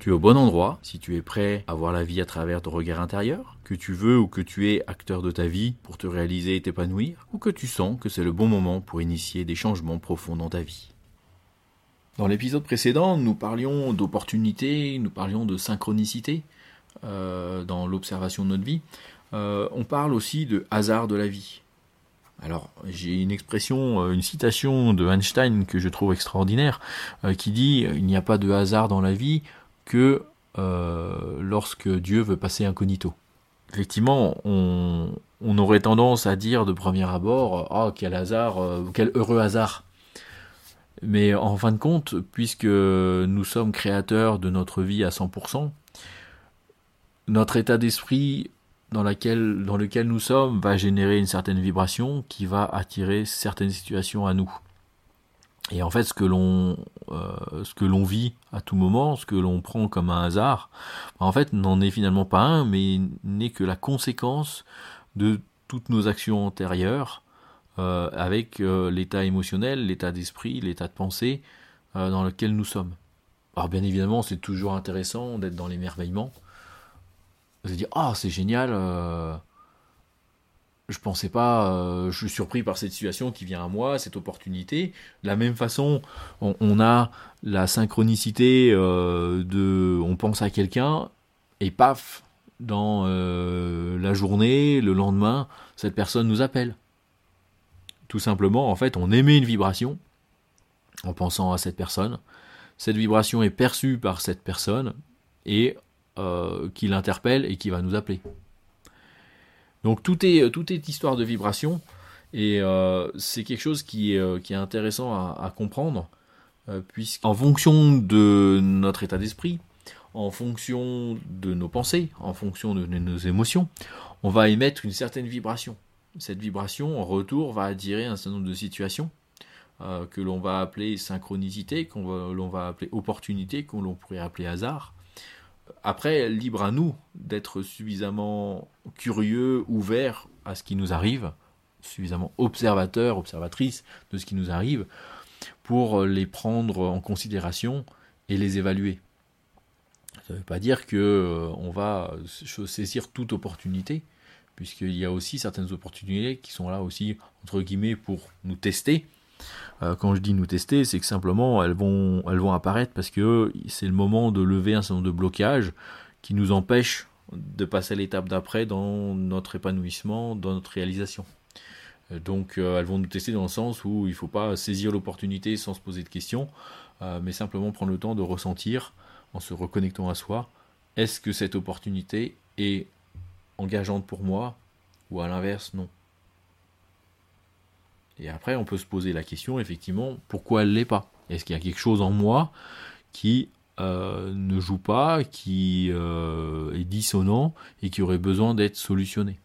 Tu es au bon endroit si tu es prêt à voir la vie à travers ton regard intérieur, que tu veux ou que tu es acteur de ta vie pour te réaliser et t'épanouir, ou que tu sens que c'est le bon moment pour initier des changements profonds dans ta vie. Dans l'épisode précédent, nous parlions d'opportunité, nous parlions de synchronicité euh, dans l'observation de notre vie. Euh, on parle aussi de hasard de la vie. Alors, j'ai une expression, euh, une citation de Einstein que je trouve extraordinaire, qui dit Il n'y a pas de hasard dans la vie, que euh, lorsque Dieu veut passer incognito. Effectivement, on, aurait tendance à dire de premier abord, ah quel hasard, euh, quel heureux hasard. Mais en fin de compte, puisque nous sommes créateurs de notre vie à 100%, notre état d'esprit dans lequel nous sommes va générer une certaine vibration qui va attirer certaines situations à nous. Et en fait, ce que l'on euh, ce que l'on vit à tout moment, ce que l'on prend comme un hasard, en fait, n'en est finalement pas un, mais n'est que la conséquence de toutes nos actions antérieures, euh, avec euh, l'état émotionnel, l'état d'esprit, l'état de pensée dans lequel nous sommes. Alors bien évidemment, c'est toujours intéressant d'être dans l'émerveillement, de dire ah c'est génial je pensais pas, euh, je suis surpris par cette situation qui vient à moi, cette opportunité. De la même façon, on, a la synchronicité euh, de, on pense à quelqu'un et paf, dans euh, la journée, le lendemain, cette personne nous appelle. Tout simplement, en fait, on émet une vibration en pensant à cette personne. Cette vibration est perçue par cette personne et qui l'interpelle et qui va nous appeler. Donc tout est, tout est histoire de vibration et euh, c'est quelque chose qui est, euh, intéressant à, comprendre euh, puisqu'en fonction de notre état d'esprit, en fonction de nos pensées, en fonction de nos émotions, on va émettre une certaine vibration. Cette vibration, en retour, va attirer un certain nombre de situations que l'on va appeler synchronicité, qu'on l'on va appeler opportunité, qu'on l'on pourrait appeler hasard, après, libre à nous d'être suffisamment curieux, ouverts à ce qui nous arrive, suffisamment observateurs, observatrices de ce qui nous arrive, pour les prendre en considération et les évaluer. Ça ne veut pas dire que euh, on va saisir toute opportunité, puisqu'il y a aussi certaines opportunités qui sont là aussi, entre guillemets, pour nous tester, quand je dis nous tester, c'est que simplement elles vont, elles vont apparaître parce que c'est le moment de lever un certain nombre de blocages qui nous empêchent de passer à l'étape d'après dans notre épanouissement, dans notre réalisation. Euh, donc euh, elles vont nous tester dans le sens où il ne faut pas saisir l'opportunité sans se poser de questions, mais simplement prendre le temps de ressentir en se reconnectant à soi, est-ce que cette opportunité est engageante pour moi ou à l'inverse non? Et après, on peut se poser la question, effectivement, pourquoi elle l'est pas? Est-ce qu'il y a quelque chose en moi qui euh, ne joue pas, qui euh, est dissonant et qui aurait besoin d'être solutionné?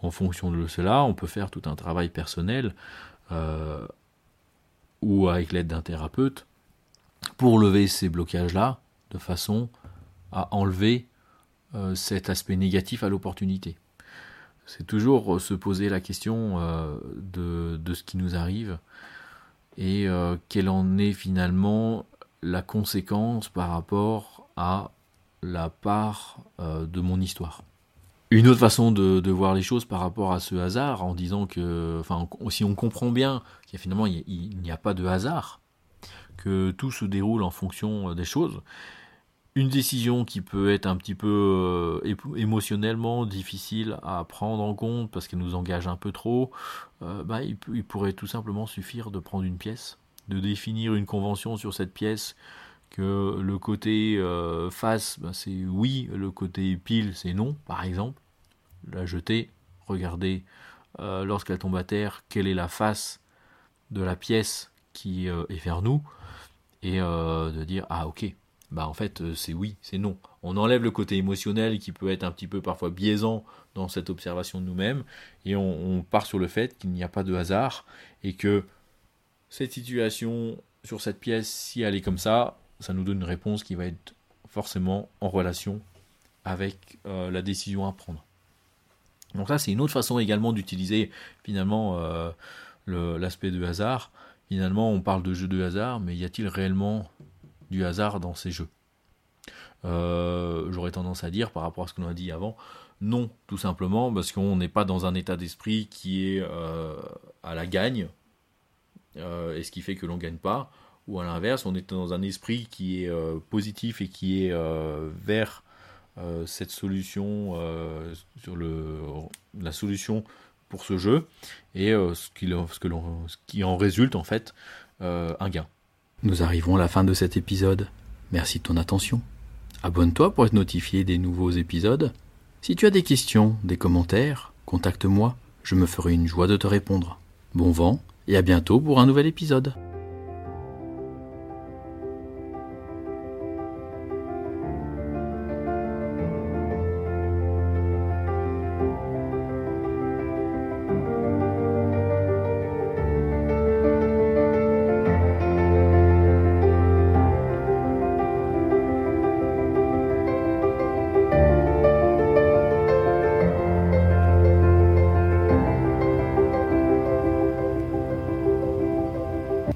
En fonction de cela, on peut faire tout un travail personnel euh, ou avec l'aide d'un thérapeute pour lever ces blocages-là de façon à enlever cet aspect négatif à l'opportunité c'est toujours euh, se poser la question euh, de, ce qui nous arrive et euh, quelle en est finalement la conséquence par rapport à la part de mon histoire. Une autre façon de, voir les choses par rapport à ce hasard, en disant que, enfin, si on comprend bien qu'il finalement il n'y a pas de hasard, que tout se déroule en fonction des choses, une décision qui peut être un petit peu euh, émotionnellement difficile à prendre en compte parce qu'elle nous engage un peu trop, euh, bah, il, pourrait tout simplement suffire de prendre une pièce, de définir une convention sur cette pièce, que le côté euh, face, bah, c'est oui, le côté pile, c'est non, par exemple. La jeter, regarder lorsqu'elle tombe à terre, quelle est la face de la pièce qui est vers nous, et de dire, ah ok, bah en fait euh, c'est oui, c'est non. On enlève le côté émotionnel qui peut être un petit peu parfois biaisant dans cette observation de nous-mêmes et on, part sur le fait qu'il n'y a pas de hasard et que cette situation sur cette pièce, si elle est comme ça, ça nous donne une réponse qui va être forcément en relation avec euh, la décision à prendre. Donc ça, c'est une autre façon également d'utiliser finalement euh, l'aspect de hasard. Finalement, on parle de jeu de hasard, mais y a-t-il réellement du hasard dans ces jeux euh, J'aurais tendance à dire, par rapport à ce qu'on a dit avant, non, tout simplement, parce qu'on n'est pas dans un état d'esprit qui est à la gagne, et ce qui fait que l'on ne gagne pas, ou à l'inverse, on est dans un esprit qui est positif et qui est vers euh, cette solution euh, sur le, la solution pour ce jeu et euh, ce qui en résulte en fait un gain. Nous arrivons à la fin de cet épisode. Merci de ton attention. Abonne-toi pour être notifié des nouveaux épisodes. Si tu as des questions, des commentaires, contacte-moi, je me ferai une joie de te répondre. Bon vent et à bientôt pour un nouvel épisode.